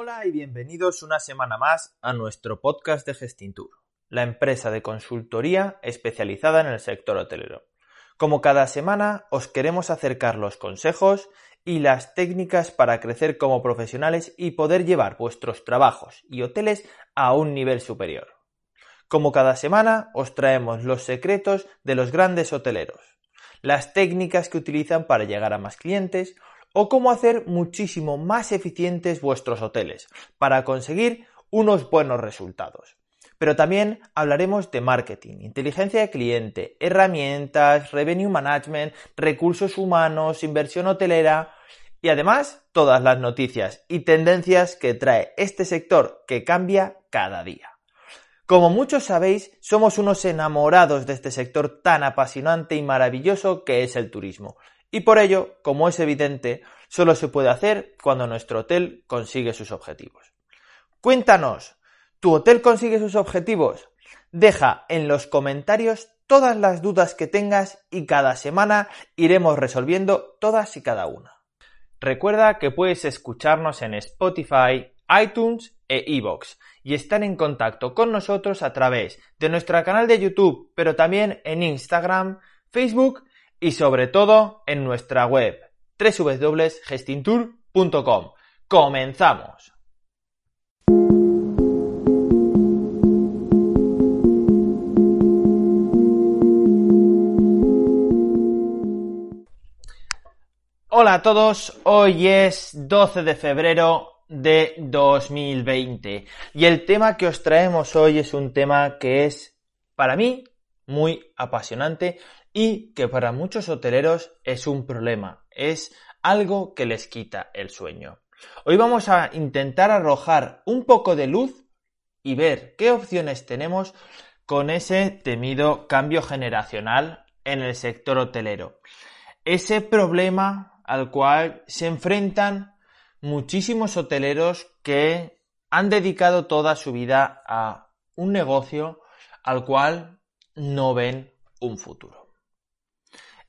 Hola y bienvenidos una semana más a nuestro podcast de Gestintur, la empresa de consultoría especializada en el sector hotelero. Como cada semana, os queremos acercar los consejos y las técnicas para crecer como profesionales y poder llevar vuestros trabajos y hoteles a un nivel superior. Como cada semana, os traemos los secretos de los grandes hoteleros, las técnicas que utilizan para llegar a más clientes o cómo hacer muchísimo más eficientes vuestros hoteles para conseguir unos buenos resultados. Pero también hablaremos de marketing, inteligencia de cliente, herramientas, revenue management, recursos humanos, inversión hotelera y además todas las noticias y tendencias que trae este sector que cambia cada día. Como muchos sabéis, somos unos enamorados de este sector tan apasionante y maravilloso que es el turismo. Y por ello, como es evidente, solo se puede hacer cuando nuestro hotel consigue sus objetivos. Cuéntanos, ¿tu hotel consigue sus objetivos? Deja en los comentarios todas las dudas que tengas y cada semana iremos resolviendo todas y cada una. Recuerda que puedes escucharnos en Spotify, iTunes e iVoox y estar en contacto con nosotros a través de nuestro canal de YouTube, pero también en Instagram, Facebook y sobre todo en nuestra web www.gestintour.com. ¡Comenzamos! Hola a todos, hoy es 12 de febrero de 2020 y el tema que os traemos hoy es un tema que es para mí muy apasionante y que para muchos hoteleros es un problema, es algo que les quita el sueño. Hoy vamos a intentar arrojar un poco de luz y ver qué opciones tenemos con ese temido cambio generacional en el sector hotelero. Ese problema al cual se enfrentan muchísimos hoteleros que han dedicado toda su vida a un negocio al cual no ven un futuro.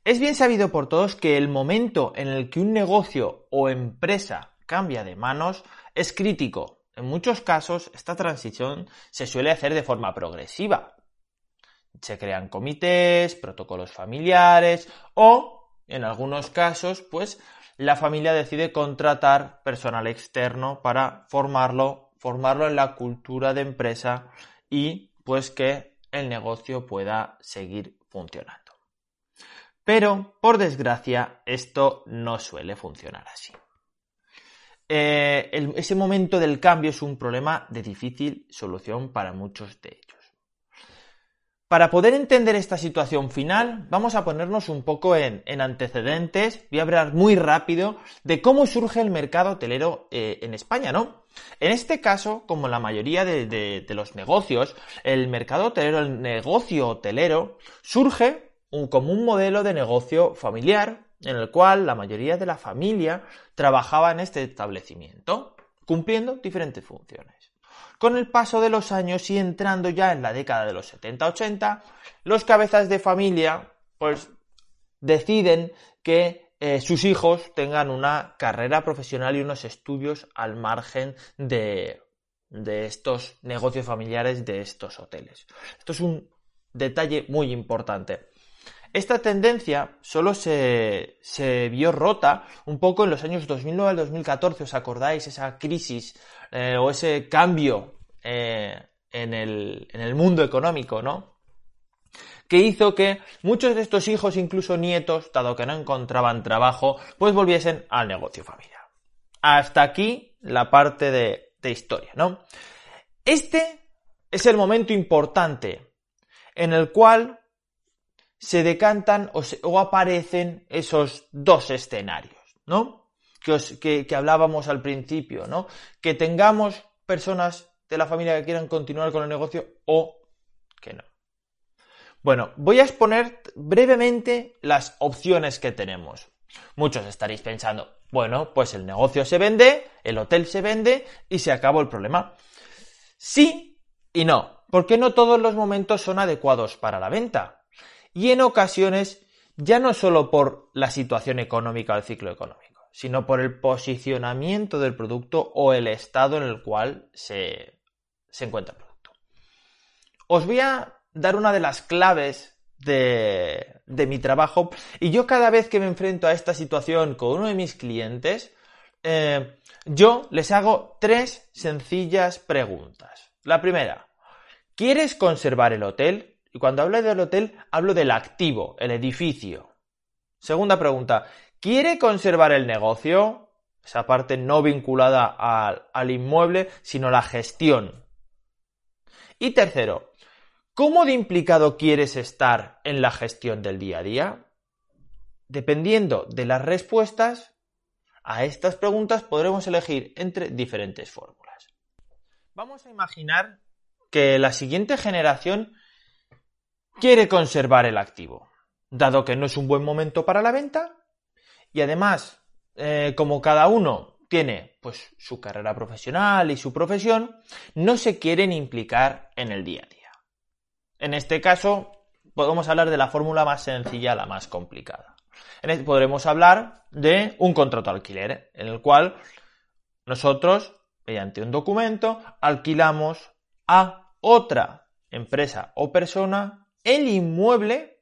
Es bien sabido por todos que el momento en el que un negocio o empresa cambia de manos es crítico. En muchos casos esta transición se suele hacer de forma progresiva. Se crean comités, protocolos familiares o en algunos casos, pues la familia decide contratar personal externo para formarlo, formarlo en la cultura de empresa y pues que el negocio pueda seguir funcionando. Pero, por desgracia, esto no suele funcionar así. Eh, ese momento del cambio es un problema de difícil solución para muchos de ellos. Para poder entender esta situación final, vamos a ponernos un poco en, antecedentes. Voy a hablar muy rápido de cómo surge el mercado hotelero eh, en España, ¿no? En este caso, como la mayoría de, los negocios, el mercado hotelero, el negocio hotelero, surge un modelo de negocio familiar en el cual la mayoría de la familia trabajaba en este establecimiento, cumpliendo diferentes funciones. Con el paso de los años y entrando ya en la década de los 70-80, los cabezas de familia pues deciden que eh, sus hijos tengan una carrera profesional y unos estudios al margen de, de estos negocios familiares, de estos hoteles. Esto es un detalle muy importante. Esta tendencia solo se, se, vio rota un poco en los años 2009 al 2014, ¿os acordáis? Esa crisis eh, o ese cambio eh, en, el, en el mundo económico, ¿no? que hizo que muchos de estos hijos, incluso nietos, dado que no encontraban trabajo, pues volviesen al negocio familiar. Hasta aquí la parte de, de historia, ¿no? Este es el momento importante en el cual se decantan o, aparecen esos dos escenarios, ¿no? que, que hablábamos al principio, ¿no? Que tengamos personas de la familia que quieran continuar con el negocio o que no. Bueno, voy a exponer brevemente las opciones que tenemos. Muchos estaréis pensando, bueno, pues el negocio se vende, el hotel se vende y se acabó el problema. Sí y no, porque no todos los momentos son adecuados para la venta. Y en ocasiones, ya no solo por la situación económica del ciclo económico, sino por el posicionamiento del producto o el estado en el cual se, se encuentra el producto. Os voy a dar una de las claves de, mi trabajo y yo cada vez que me enfrento a esta situación con uno de mis clientes, eh, yo les hago tres sencillas preguntas. La primera, ¿quieres conservar el hotel? Y cuando hablo del hotel, hablo del activo, el edificio. Segunda pregunta, ¿quiere conservar el negocio? Esa parte no vinculada al, al inmueble, sino la gestión. Y tercero, ¿Cómo de implicado quieres estar en la gestión del día a día? Dependiendo de las respuestas a estas preguntas podremos elegir entre diferentes fórmulas. Vamos a imaginar que la siguiente generación quiere conservar el activo, dado que no es un buen momento para la venta y además, eh, como cada uno tiene pues su carrera profesional y su profesión, no se quieren implicar en el día a día. En este caso, podemos hablar de la fórmula más sencilla la más complicada. podremos hablar de un contrato alquiler, en el cual nosotros, mediante un documento, alquilamos a otra empresa o persona el inmueble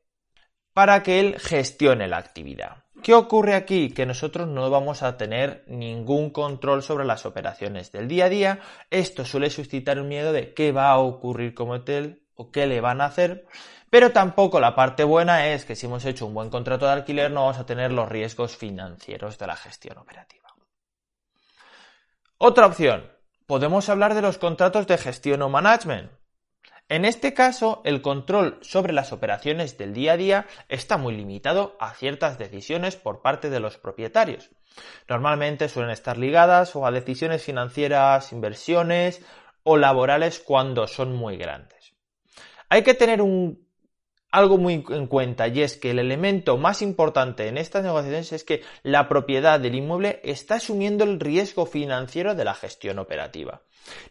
para que él gestione la actividad. ¿Qué ocurre aquí? Que nosotros no vamos a tener ningún control sobre las operaciones del día a día. Esto suele suscitar un miedo de qué va a ocurrir como hotel o qué le van a hacer, pero tampoco la parte buena es que si hemos hecho un buen contrato de alquiler no vamos a tener los riesgos financieros de la gestión operativa. Otra opción, podemos hablar de los contratos de gestión o management. En este caso, el control sobre las operaciones del día a día está muy limitado a ciertas decisiones por parte de los propietarios. Normalmente suelen estar ligadas o a decisiones financieras, inversiones o laborales cuando son muy grandes. Hay que tener algo muy en cuenta y es que el elemento más importante en estas negociaciones es que la propiedad del inmueble está asumiendo el riesgo financiero de la gestión operativa.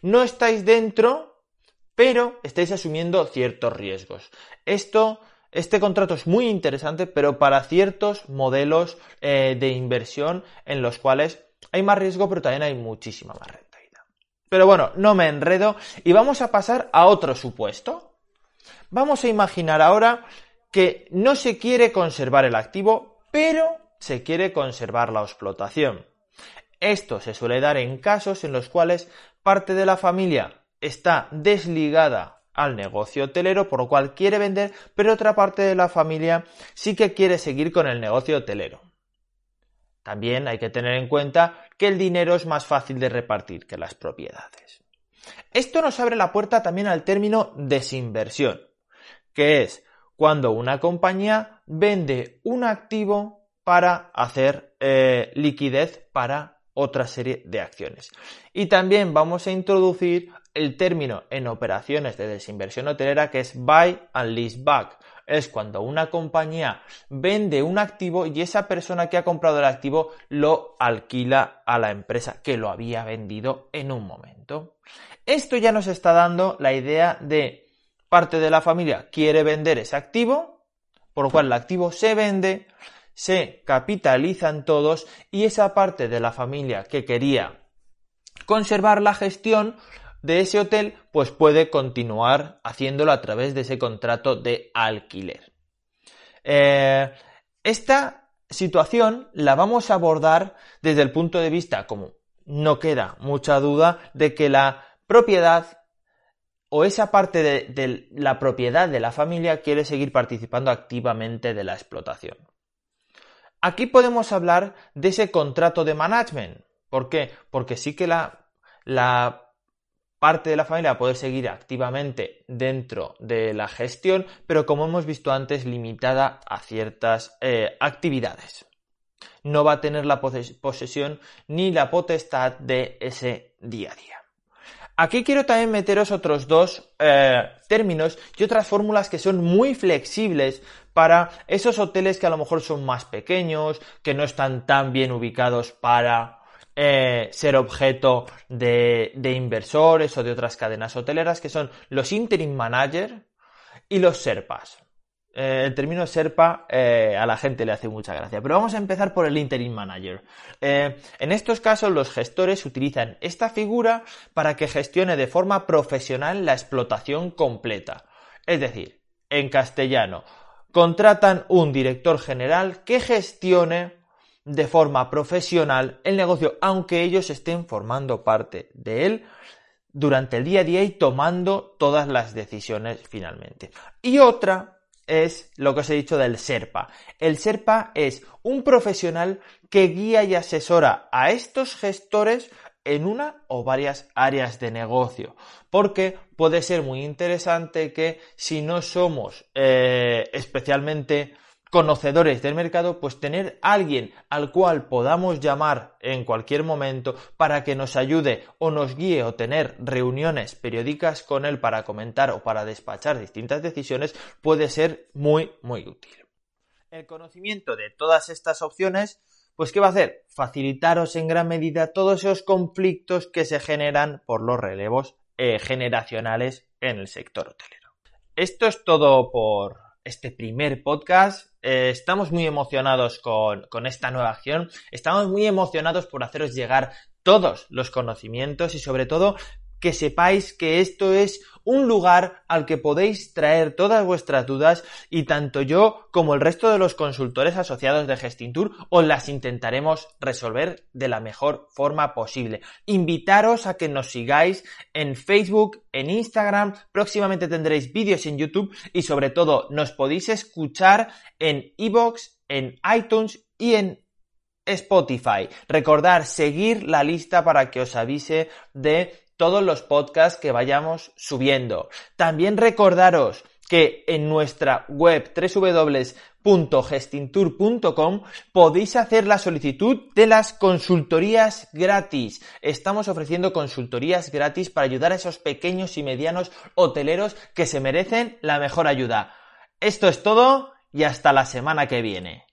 No estáis dentro, pero estáis asumiendo ciertos riesgos. Esto, este contrato es muy interesante, pero para ciertos modelos eh, de inversión en los cuales hay más riesgo, pero también hay muchísima más rentabilidad. Pero bueno, no me enredo y vamos a pasar a otro supuesto Vamos a imaginar ahora que no se quiere conservar el activo, pero se quiere conservar la explotación. Esto se suele dar en casos en los cuales parte de la familia está desligada al negocio hotelero, por lo cual quiere vender, pero otra parte de la familia sí que quiere seguir con el negocio hotelero. También hay que tener en cuenta que el dinero es más fácil de repartir que las propiedades. Esto nos abre la puerta también al término desinversión que es cuando una compañía vende un activo para hacer eh, liquidez para otra serie de acciones. Y también vamos a introducir el término en operaciones de desinversión hotelera que es buy and lease back. Es cuando una compañía vende un activo y esa persona que ha comprado el activo lo alquila a la empresa que lo había vendido en un momento. Esto ya nos está dando la idea de parte de la familia quiere vender ese activo, por lo cual el activo se vende, se capitalizan todos y esa parte de la familia que quería conservar la gestión de ese hotel, pues puede continuar haciéndolo a través de ese contrato de alquiler. Eh, esta situación la vamos a abordar desde el punto de vista, como no queda mucha duda, de que la propiedad o esa parte de, la propiedad de la familia quiere seguir participando activamente de la explotación. Aquí podemos hablar de ese contrato de management. ¿Por qué? Porque sí que la, parte de la familia va a poder seguir activamente dentro de la gestión, pero como hemos visto antes, limitada a ciertas eh, actividades. no va a tener la posesión ni la potestad de ese día a día. Aquí quiero también meteros otros dos eh, términos y otras fórmulas que son muy flexibles para esos hoteles que a lo mejor son más pequeños, que no están tan bien ubicados para eh, ser objeto de, de, inversores o de otras cadenas hoteleras, que son los interim manager y los serpas. Eh, el término Serpa eh, a la gente le hace mucha gracia. Pero vamos a empezar por el Interim Manager. Eh, en estos casos, los gestores utilizan esta figura para que gestione de forma profesional la explotación completa. Es decir, en castellano, contratan un director general que gestione de forma profesional el negocio, aunque ellos estén formando parte de él durante el día a día y tomando todas las decisiones finalmente. Y otra es lo que os he dicho del SERPA. El SERPA es un profesional que guía y asesora a estos gestores en una o varias áreas de negocio. Porque puede ser muy interesante que si no somos eh, especialmente conocedores del mercado, pues tener alguien al cual podamos llamar en cualquier momento para que nos ayude o nos guíe o tener reuniones periódicas con él para comentar o para despachar distintas decisiones puede ser muy, muy útil. El conocimiento de todas estas opciones, pues ¿qué va a hacer? Facilitaros en gran medida todos esos conflictos que se generan por los relevos eh, generacionales en el sector hotelero. Esto es todo por este primer podcast. Eh, estamos muy emocionados con, con esta nueva acción. Estamos muy emocionados por haceros llegar todos los conocimientos y sobre todo que sepáis que esto es un lugar al que podéis traer todas vuestras dudas y tanto yo como el resto de los consultores asociados de Gestintur os las intentaremos resolver de la mejor forma posible. Invitaros a que nos sigáis en Facebook, en Instagram, próximamente tendréis vídeos en YouTube y sobre todo nos podéis escuchar en iBox, en iTunes y en Spotify. Recordar seguir la lista para que os avise de todos los podcasts que vayamos subiendo. También recordaros que en nuestra web www.gestintour.com podéis hacer la solicitud de las consultorías gratis. Estamos ofreciendo consultorías gratis para ayudar a esos pequeños y medianos hoteleros que se merecen la mejor ayuda. Esto es todo y hasta la semana que viene.